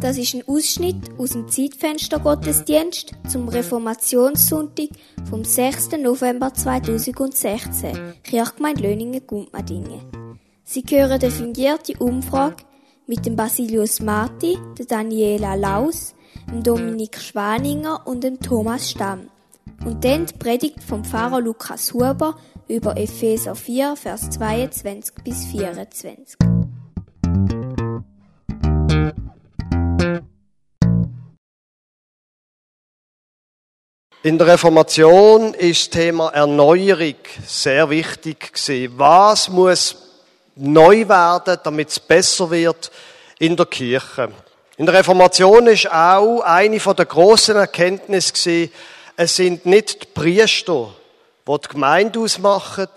Das ist ein Ausschnitt aus dem Zeitfenster Gottesdienst zum Reformationssonntag vom 6. November 2016, Kirchgemeinde Löningen-Gundmadingen. Sie hören eine fingierte Umfrage mit dem Basilius Marti, der Daniela Laus, dem Dominik Schwaninger und dem Thomas Stamm. Und dann die Predigt vom Pfarrer Lukas Huber über Epheser 4, Vers 22 bis 24. In der Reformation ist das Thema Erneuerung sehr wichtig gewesen. Was muss neu werden, damit es besser wird in der Kirche? In der Reformation ist auch eine der grossen Erkenntnisse gewesen, es sind nicht die Priester, die die Gemeinde ausmachen,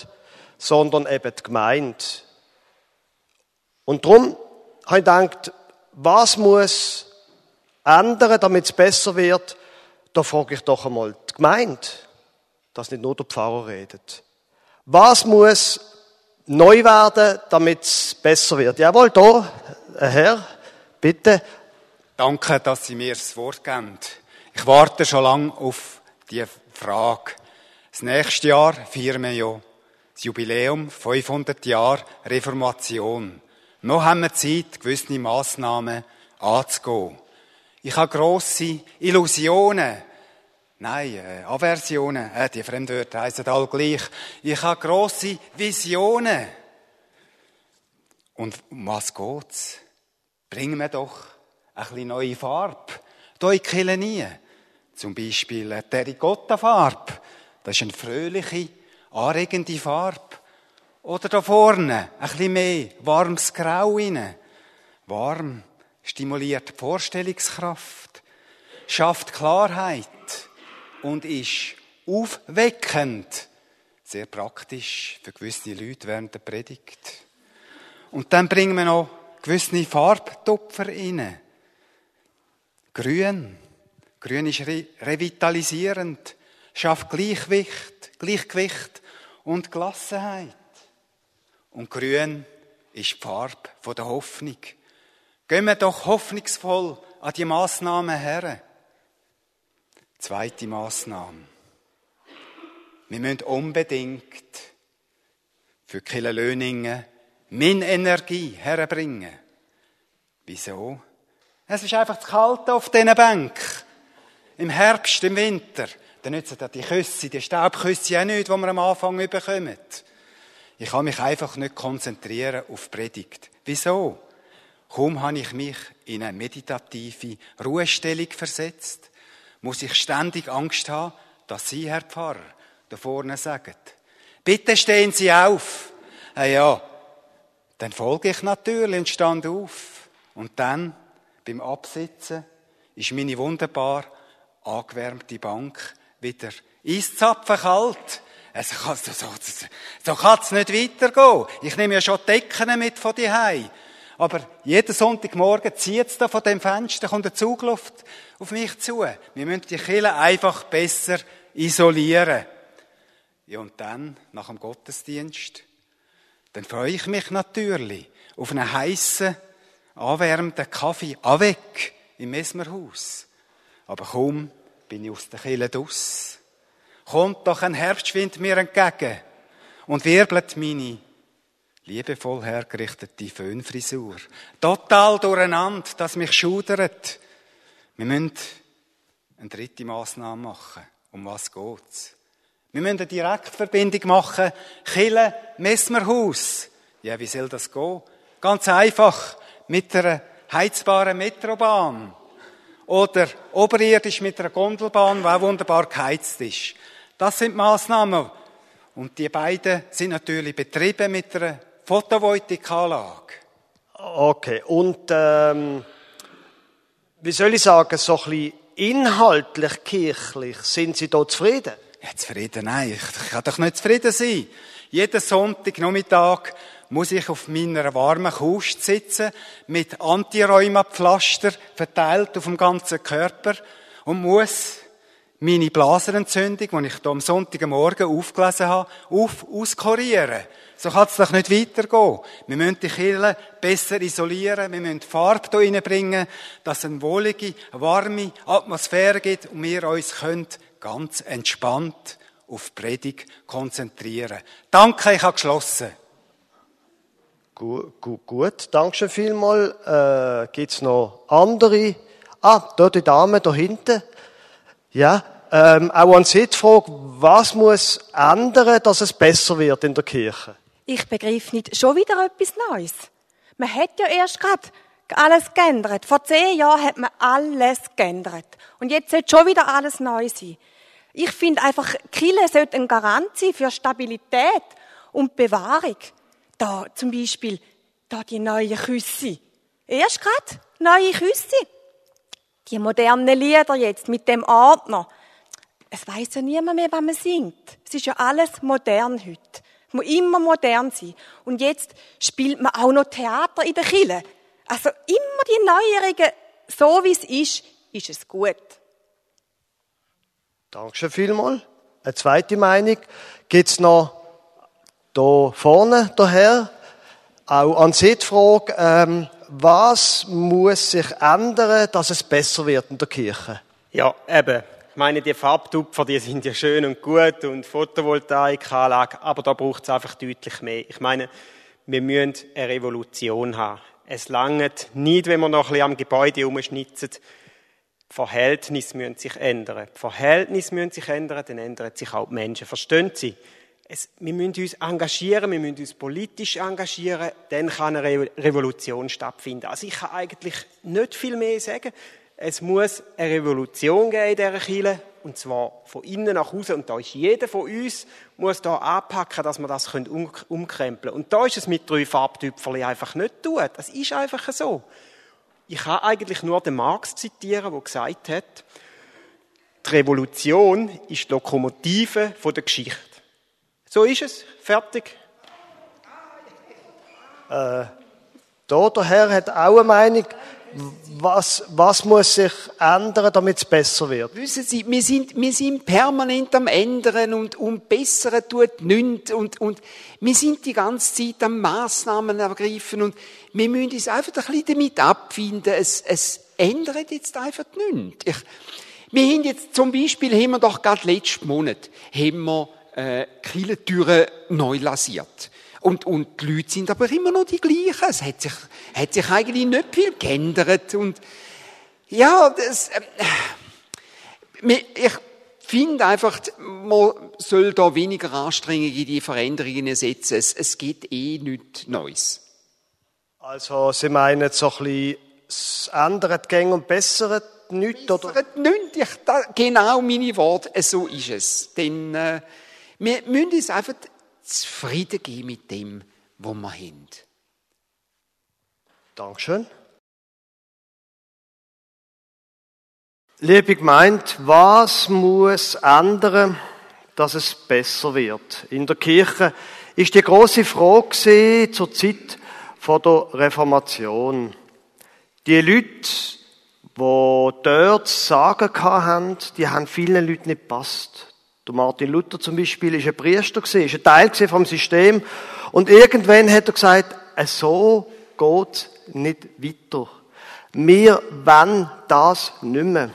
sondern eben die Gemeinde. Und darum habe ich gedacht, was muss ändern, damit es besser wird? Da frage ich doch einmal die Gemeinde, dass nicht nur der Pfarrer redet. Was muss neu werden, damit es besser wird? Jawohl, da, Herr, bitte. Danke, dass Sie mir das Wort geben. Ich warte schon lange auf die Frage. Das nächste Jahr feiern wir ja das Jubiläum 500 Jahre Reformation. Noch haben wir Zeit, gewisse Massnahmen anzugehen. Ich habe grosse Illusionen. Nein, äh, Aversionen. Äh, die Fremdwörter heißen all gleich. Ich habe grosse Visionen. Und um was geht's? Bringen wir doch ein bisschen neue Farbe. Hier in Kirche nie. Zum Beispiel eine Terracotta-Farbe. Das ist eine fröhliche, anregende Farbe. Oder da vorne ein bisschen mehr warmes Grau rein. Warm stimuliert die Vorstellungskraft, schafft Klarheit und ist aufweckend. Sehr praktisch für gewisse Leute während der Predigt. Und dann bringen wir noch gewisse Farbtupfer rein. Grün. Grün ist re revitalisierend, schafft Gleichgewicht, Gleichgewicht und Gelassenheit. Und grün ist die Farbe der Hoffnung. Gehen wir doch hoffnungsvoll an die Massnahmen her. Zweite Massnahme. Wir müssen unbedingt für Kille Löningen meine Energie herbringen. Wieso? Es ist einfach zu kalt auf diesen Bank. Im Herbst, im Winter. Dann nützen die Küsse, die Staubküsse auch nicht, die wir am Anfang bekommen. Ich kann mich einfach nicht konzentrieren auf Predigt. Wieso? Kaum habe ich mich in eine meditative Ruhestellung versetzt, muss ich ständig Angst haben, dass Sie, Herr Pfarrer, da vorne sagen, bitte stehen Sie auf. Ah ja, dann folge ich natürlich und stand auf. Und dann, beim Absitzen, ist meine wunderbar angewärmte Bank wieder eiszapfen kalt. Also, so, so, so, kann es nicht weitergehen. Ich nehme ja schon Decken mit von die. Aber jeden Sonntagmorgen zieht es da von dem Fenster, kommt eine Zugluft auf mich zu. Wir müssen die Kille einfach besser isolieren. Ja, und dann, nach dem Gottesdienst, dann freue ich mich natürlich auf einen heißen, anwärmenden Kaffee avec im Mesmerhaus. Aber kaum bin ich aus der Kille draus, kommt doch ein Herbstwind mir entgegen und wirbelt meine liebevoll hergerichtete Föhnfrisur. Total durcheinander, dass mich schudert. Wir müssen eine dritte Massnahme machen. Um was geht's? Wir müssen eine Direktverbindung machen. Kille, Messmerhaus. Ja, wie soll das gehen? Ganz einfach. Mit einer heizbaren Metrobahn. Oder oberirdisch mit einer Gondelbahn, die auch wunderbar geheizt ist. Das sind Massnahmen. Und die beiden sind natürlich betrieben mit einer Photovoltaikanlage. Okay, und ähm, wie soll ich sagen, so ein bisschen inhaltlich, kirchlich, sind Sie da zufrieden? Ja, zufrieden, nein, ich kann doch nicht zufrieden sein. Jeden Sonntagnachmittag muss ich auf meiner warmen Kust sitzen, mit Antiräumapflaster verteilt auf dem ganzen Körper und muss meine Blasenentzündung, die ich hier am Sonntagmorgen aufgelesen habe, auf, auskurieren. So kann es doch nicht weitergehen. Wir müssen die Kirche besser isolieren, wir müssen Farbe hier reinbringen, dass es eine wohlige, warme Atmosphäre gibt und wir uns können ganz entspannt auf Predigt konzentrieren. Danke, ich habe geschlossen. Gut, gut, gut. Dankeschön vielmal. Äh, gibt's noch andere? Ah, da die Dame da hinten. Ja, ähm, auch an Sie die Frage, was muss ändern, dass es besser wird in der Kirche? Ich begreife nicht schon wieder etwas Neues. Man hat ja erst gerade alles geändert. Vor zehn Jahren hat man alles geändert. Und jetzt sollte schon wieder alles neu sein. Ich finde einfach, Kille sollte ein Garant sein für Stabilität und Bewahrung. Da zum Beispiel, da die neuen Küsse. Erst gerade neue Küsse. Die modernen Lieder jetzt mit dem Ordner. Es weiß ja niemand mehr, was man singt. Es ist ja alles modern heute. Es muss immer modern sein. Und jetzt spielt man auch noch Theater in der Kille. Also immer die Neuerungen, so wie es ist, ist es gut. Dankeschön vielmal. Eine zweite Meinung. Gibt's noch da vorne, daher, auch an Sie die Frage, ähm, was muss sich ändern, dass es besser wird in der Kirche? Ja, eben. Ich meine, die Farbtupfer, die sind ja schön und gut und Photovoltaikanlage, aber da braucht es einfach deutlich mehr. Ich meine, wir müssen eine Revolution haben. Es langt nicht, wenn wir noch ein bisschen am Gebäude umschnitzen. Die Verhältnisse müssen sich ändern. Die Verhältnisse müssen sich ändern, dann ändern sich auch die Menschen. Verstehen Sie? Es, wir müssen uns engagieren, wir müssen uns politisch engagieren, dann kann eine Revolution stattfinden. Also ich kann eigentlich nicht viel mehr sagen. Es muss eine Revolution geben in dieser Kirche, und zwar von innen nach außen. Und da ist jeder von uns, muss da anpacken, dass wir das um, umkrempeln können. Und da ist es mit drei Farbtüpfeln einfach nicht tun. Das ist einfach so. Ich kann eigentlich nur den Marx zitieren, der gesagt hat, die Revolution ist die Lokomotive der Geschichte. So ist es. Fertig. Äh, da, der Herr hat auch eine Meinung. Was, was muss sich ändern, damit es besser wird? Wissen Sie, wir sind, wir sind permanent am Ändern und, und Besseren tut nichts und, und wir sind die ganze Zeit am Massnahmen ergreifen und wir müssen uns einfach ein bisschen damit abfinden. Es, es ändert jetzt einfach nichts. Ich, wir haben jetzt zum Beispiel, haben wir doch gerade letzten Monat, haben wir äh, Kirchentüren neu lasiert. Und, und die Leute sind aber immer noch die gleichen. Es hat sich, hat sich eigentlich nicht viel geändert. Und ja, das, äh, ich finde einfach, man soll da weniger Anstrengungen in die Veränderungen setzen. Es, es geht eh nichts Neues. Also, Sie meinen so ein bisschen, es ändert Gänge und bessert nichts, oder? Bessert nichts. Ich, da, genau meine Worte, so ist es. Denn, äh, wir müssen uns einfach zufrieden geben mit dem, was wir haben. Dankeschön. Liebe Gemeinde, was muss ändern, dass es besser wird? In der Kirche ist die große Frage zur Zeit vor der Reformation. Die Leute, die dort Sagen haben, die haben vielen Leuten nicht gepasst. Der Martin Luther zum Beispiel ist ein Priester gewesen, ist ein Teil vom System. Und irgendwann hat er gesagt, so geht nicht weiter. Wir wollen das nicht mehr.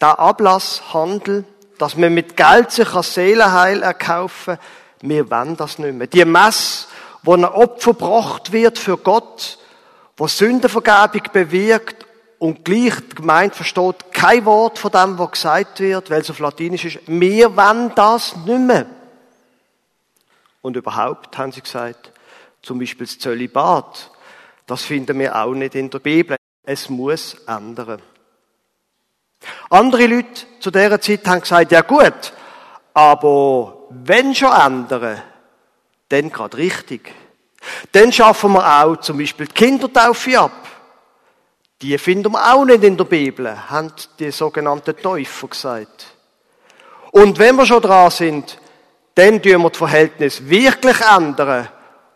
Der Ablasshandel, dass man mit Geld sich ein Seelenheil erkaufen, wir wollen das nicht mehr. Die Messe, wo ein Opfer gebracht wird für Gott, wo Sündenvergebung bewirkt und gleich die Gemeinde versteht kein Wort von dem, was gesagt wird, weil es auf Latinisch ist. Wir wollen das nicht mehr. Und überhaupt haben sie gesagt, zum Beispiel das Zölibat, das finden wir auch nicht in der Bibel. Es muss ändern. Andere Leute zu dieser Zeit haben gesagt, ja gut, aber wenn schon ändern, dann gerade richtig. Dann schaffen wir auch zum Beispiel die Kindertaufe ab. Die finden wir auch nicht in der Bibel, haben die sogenannten Täufer gesagt. Und wenn wir schon dran sind, dann tun wir das Verhältnis wirklich ändern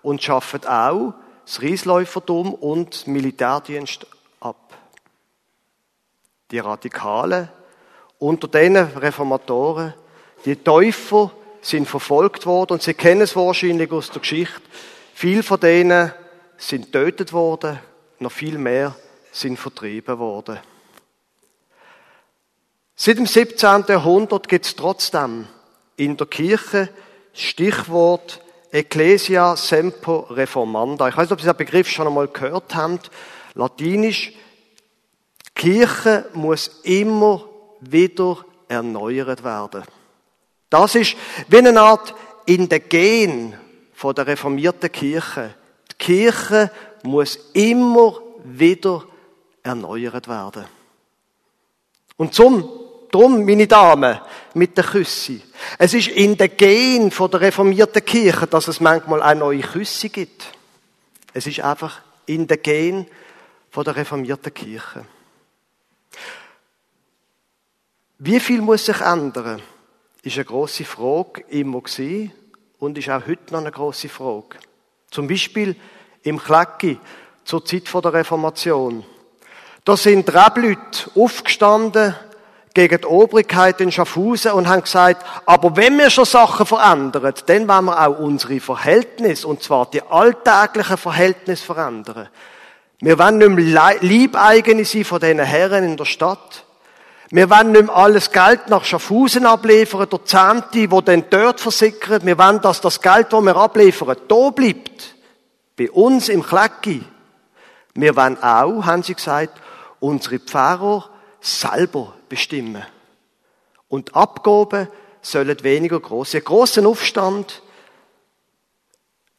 und schaffen auch das Riesläufertum und Militärdienst ab. Die Radikalen unter den Reformatoren. Die Täufer sind verfolgt worden und Sie kennen es wahrscheinlich aus der Geschichte. Viele von denen sind getötet worden, noch viel mehr sind vertrieben worden. Seit dem 17. Jahrhundert gibt es trotzdem in der Kirche Stichwort Ecclesia Semper Reformanda. Ich weiß nicht, ob Sie den Begriff schon einmal gehört haben. Latinisch. Kirche muss immer wieder erneuert werden. Das ist wie eine Art in der Gen der reformierten Kirche. Die Kirche muss immer wieder erneuert werden. Und zum, drum, meine Damen, mit der Küsse. Es ist in der Gen von der reformierten Kirche, dass es manchmal eine neue Küsse gibt. Es ist einfach in der Gen von der reformierten Kirche. Wie viel muss sich ändern? Ist eine große Frage immer gewesen und ist auch heute noch eine große Frage. Zum Beispiel im Klecki zur Zeit der Reformation. Da sind Rebleute aufgestanden gegen die Obrigkeit in Schaffhausen und haben gesagt, aber wenn wir schon Sachen verändern, dann wollen wir auch unsere Verhältnisse, und zwar die alltäglichen Verhältnisse verändern. Wir wollen nicht mehr Liebeigene sein von diesen Herren in der Stadt. Wir wollen nicht mehr alles Geld nach Schaffhausen abliefern, der Zehnte, wo dann dort versickert. Wir wollen, dass das Geld, das wir abliefern, da bleibt. Bei uns im Klecki. Wir wollen auch, haben sie gesagt, unsere Pfarrer selber bestimmen. Und Abgaben sollen weniger groß. Ein großen Aufstand.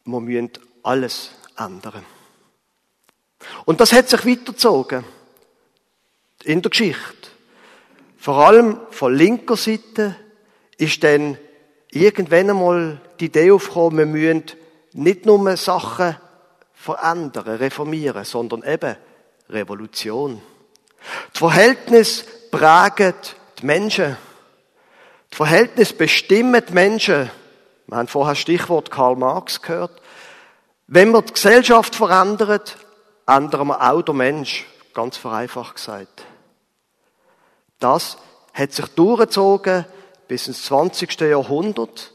Wir müssen alles ändern. Und das hat sich weitergezogen. In der Geschichte. Vor allem von linker Seite ist dann irgendwann einmal die Idee aufgekommen, wir müssen nicht nur Sachen verändern, reformieren, sondern eben Revolution. Das Verhältnis prägt die Menschen. Das Verhältnis bestimmt die Menschen. Wir haben vorher Stichwort Karl Marx gehört. Wenn wir die Gesellschaft verändern, ändern wir auch den Mensch. Ganz vereinfacht gesagt. Das hat sich durchgezogen bis ins 20. Jahrhundert.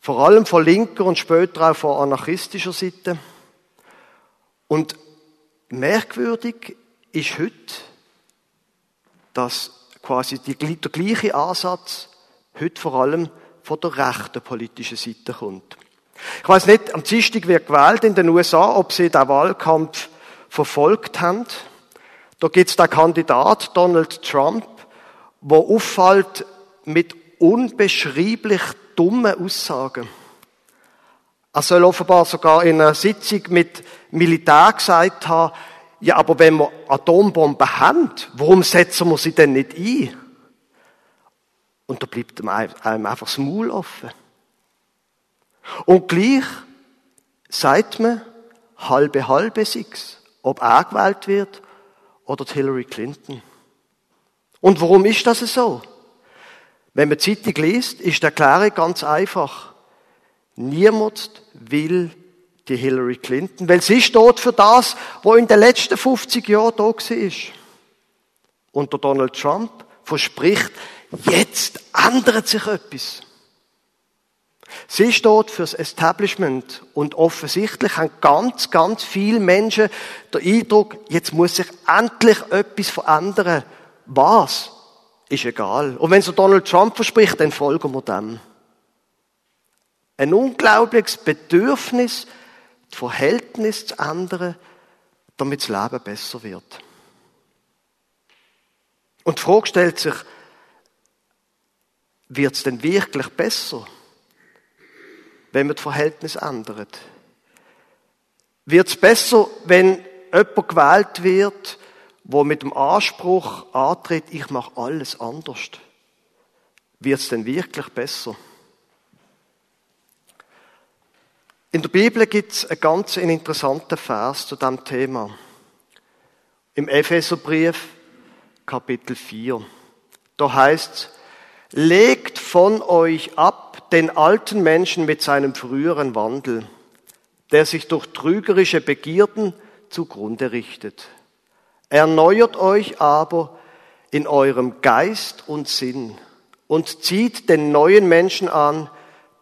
Vor allem von linker und später auch von anarchistischer Seite. Und merkwürdig ist heute, dass quasi der gleiche Ansatz heute vor allem von der rechten politischen Seite kommt. Ich weiß nicht, am Dienstag wird gewählt in den USA, ob sie den Wahlkampf verfolgt haben. Da gibt es den Kandidat Donald Trump, wo auffällt mit unbeschreiblich dummen Aussagen. Er soll offenbar sogar in einer Sitzung mit Militär gesagt haben, ja, aber wenn wir Atombomben haben, warum setzen wir sie denn nicht ein? Und da bleibt einem einfach das Maul offen. Und gleich sagt man, halbe halbe sechs, ob er gewählt wird oder Hillary Clinton. Und warum ist das so? Wenn man die Zeitung liest, ist die Erklärung ganz einfach. Niemand will die Hillary Clinton, weil sie steht für das, was in den letzten 50 Jahren da war. Und der Donald Trump verspricht, jetzt ändert sich etwas. Sie steht fürs Establishment und offensichtlich haben ganz, ganz viele Menschen den Eindruck, jetzt muss sich endlich etwas verändern. Was? Ist egal. Und wenn so Donald Trump verspricht, dann folgen wir dem. Ein unglaubliches Bedürfnis, das Verhältnis zu ändern, damit das Leben besser wird. Und die Frage stellt sich, wird es denn wirklich besser, wenn man das Verhältnis ändert? Wird es besser, wenn jemand gewählt wird, wo mit dem Anspruch antritt, ich mache alles anders, wird es denn wirklich besser? In der Bibel gibt es einen ganz interessanten Vers zu diesem Thema. Im Epheserbrief, Kapitel 4. Da heißt legt von euch ab den alten Menschen mit seinem früheren Wandel, der sich durch trügerische Begierden zugrunde richtet. Erneuert euch aber in eurem Geist und Sinn und zieht den neuen Menschen an,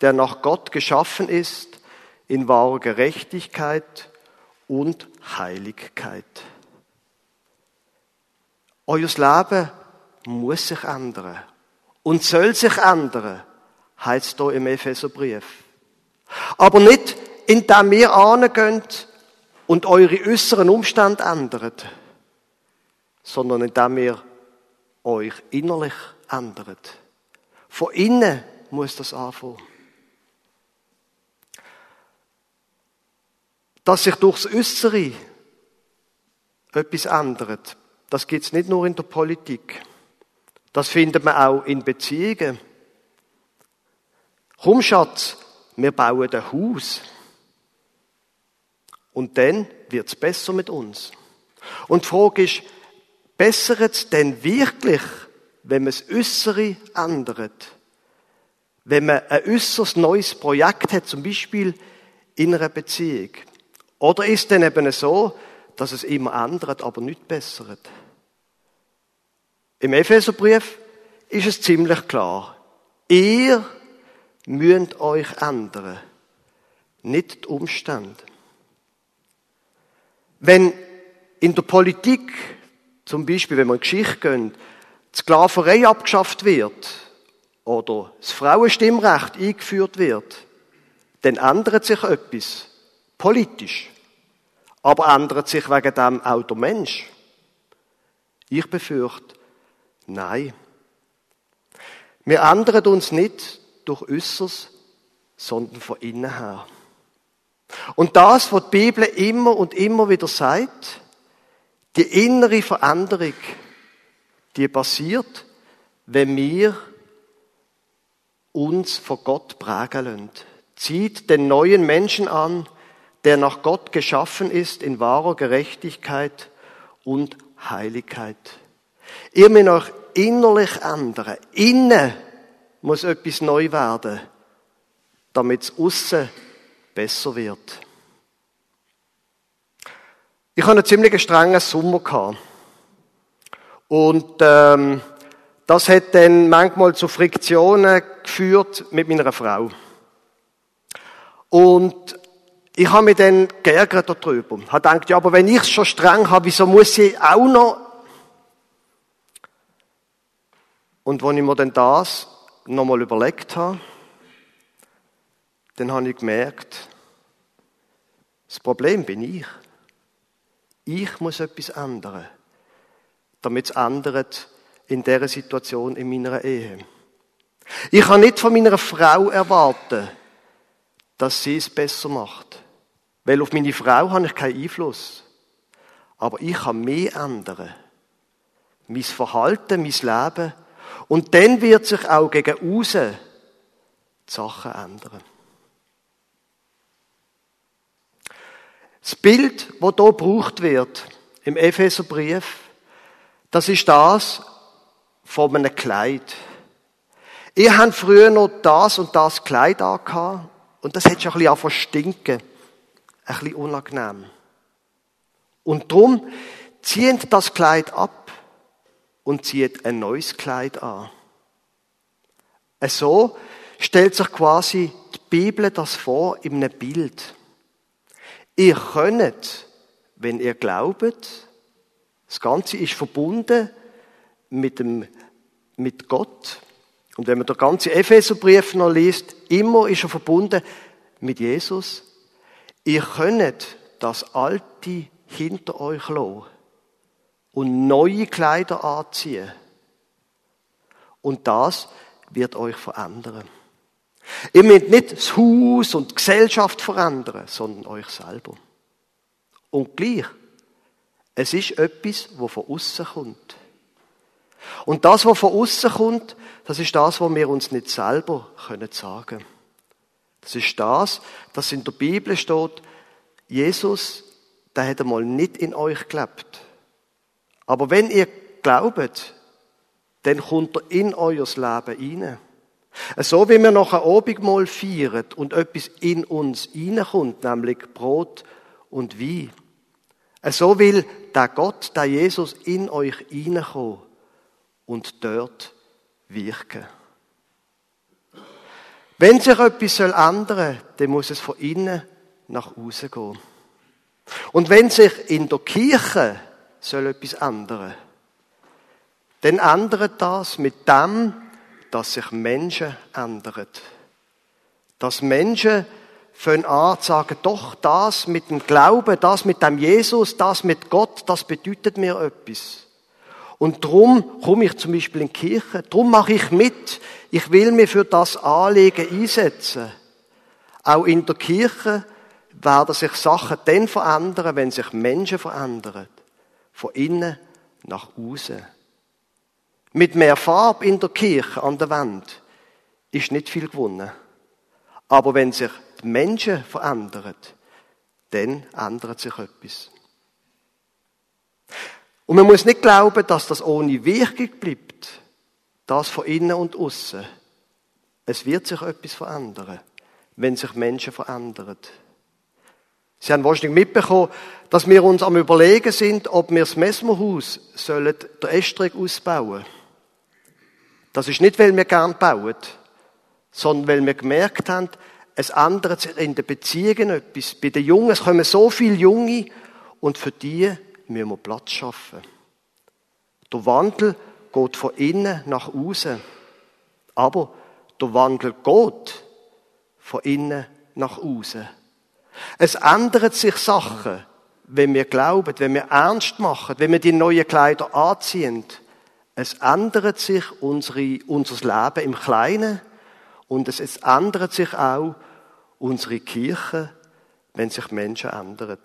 der nach Gott geschaffen ist, in wahrer Gerechtigkeit und Heiligkeit. Euer Leben muss sich ändern und soll sich ändern, heißt hier im Epheserbrief. Aber nicht, indem wir angehen und eure äußeren Umstände ändert, sondern indem ihr euch innerlich ändert. Von innen muss das anfangen. Dass sich durchs Äußere etwas ändert, das gibt es nicht nur in der Politik. Das findet man auch in Beziehungen. Komm, Schatz, wir bauen ein Haus. Und dann wird es besser mit uns. Und die Frage ist, bessert es denn wirklich, wenn man das Äußere ändert? Wenn man ein äußeres neues Projekt hat, zum Beispiel in einer Beziehung? Oder ist es denn eben so, dass es immer ändert, aber nicht bessert? Im Epheserbrief ist es ziemlich klar. Ihr müsst euch ändern, nicht die Umstände. Wenn in der Politik, zum Beispiel, wenn man Geschichte geht, die Sklaverei abgeschafft wird oder das Frauenstimmrecht eingeführt wird, dann ändert sich etwas. Politisch. Aber ändert sich wegen dem auch der Mensch? Ich befürchte, nein. Wir ändern uns nicht durch Äußeres, sondern von innen her. Und das, was die Bibel immer und immer wieder sagt, die innere Veränderung, die passiert, wenn wir uns von Gott prägen lassen. Zieht den neuen Menschen an, der nach Gott geschaffen ist in wahrer Gerechtigkeit und Heiligkeit. Ihr müsst euch innerlich ändern. Innen muss etwas neu werden, damit es aussen besser wird. Ich hatte einen ziemlich strengen Sommer gehabt. Und ähm, das hat dann manchmal zu Friktionen geführt mit meiner Frau. Und ich habe mich dann geärgert darüber. Ich habe gedacht, ja, aber wenn ich es schon streng habe, wieso muss ich auch noch? Und als ich mir dann das nochmal überlegt habe, dann habe ich gemerkt, das Problem bin ich. Ich muss etwas ändern, damit es ändert in dieser Situation in meiner Ehe. Ich kann nicht von meiner Frau erwarten, dass sie es besser macht. Weil auf meine Frau habe ich keinen Einfluss. Aber ich kann mehr ändern. Mein Verhalten, mein Leben. Und dann wird sich auch gegen außen die Sachen ändern. Das Bild, das hier gebraucht wird, im Epheserbrief, das ist das von einem Kleid. Ihr habt früher noch das und das Kleid angehabt und das hat schon ein bisschen angefangen stinken. Ein bisschen unangenehm. Und darum zieht das Kleid ab und zieht ein neues Kleid an. So stellt sich quasi die Bibel das vor in einem Bild. Ihr könnt, wenn ihr glaubt, das Ganze ist verbunden mit, dem, mit Gott. Und wenn man den ganzen Epheserbrief noch liest, immer ist er verbunden mit Jesus. Ihr könnt das Alte hinter euch lassen und neue Kleider anziehen. Und das wird euch verändern. Ihr müsst nicht das Haus und die Gesellschaft verändern, sondern euch selber. Und gleich, es ist etwas, was von außen kommt. Und das, was von außen kommt, das ist das, was wir uns nicht selber können sagen. Das ist das, das in der Bibel steht, Jesus, der hat einmal nicht in euch gelebt. Aber wenn ihr glaubt, dann kommt er in euer Leben rein. So wie wir nach einem Abendmahl feiern und etwas in uns reinkommt, nämlich Brot und Wein. So will der Gott, der Jesus in euch reinkommen und dort wirken. Wenn sich etwas soll ändern, dann muss es von innen nach außen gehen. Und wenn sich in der Kirche soll etwas ändern, dann ändert das mit dem, dass sich Menschen ändern. Dass Menschen fangen an sagen, doch, das mit dem Glauben, das mit dem Jesus, das mit Gott, das bedeutet mir etwas. Und drum komme ich zum Beispiel in die Kirche, drum mache ich mit. Ich will mich für das Anliegen einsetzen. Auch in der Kirche werden sich Sachen dann verändern, wenn sich Menschen verändern. Von innen nach außen. Mit mehr Farbe in der Kirche an der Wand ist nicht viel gewonnen. Aber wenn sich die Menschen verändern, dann ändert sich etwas. Und man muss nicht glauben, dass das ohne Wirkung bleibt. Das von innen und außen. Es wird sich etwas verändern, wenn sich Menschen verändern. Sie haben wahrscheinlich mitbekommen, dass wir uns am überlegen sind, ob wir das Messmerhaus sollen der Estrich ausbauen. Das ist nicht, weil wir gern bauen, sondern weil wir gemerkt haben, es ändert sich in den Beziehungen etwas. Bei den Jungen, es kommen so viele Junge und für die müssen wir Platz schaffen. Der Wandel geht von innen nach außen. Aber der Wandel geht von innen nach außen. Es ändern sich Sachen, wenn wir glauben, wenn wir ernst machen, wenn wir die neuen Kleider anziehen. Es ändert sich unsere, unser Leben im Kleinen und es, es ändert sich auch unsere Kirche, wenn sich Menschen ändern.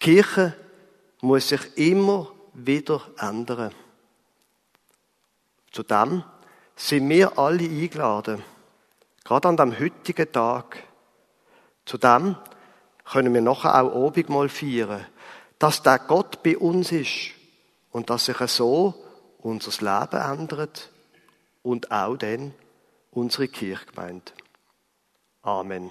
Die Kirche muss sich immer wieder ändern. Zudem sind wir alle eingeladen, gerade an dem heutigen Tag. Zudem können wir nachher auch Abendmahl feiern, dass der Gott bei uns ist und dass sich so unser Leben ändert und auch dann unsere Kirchgemeinde. Amen.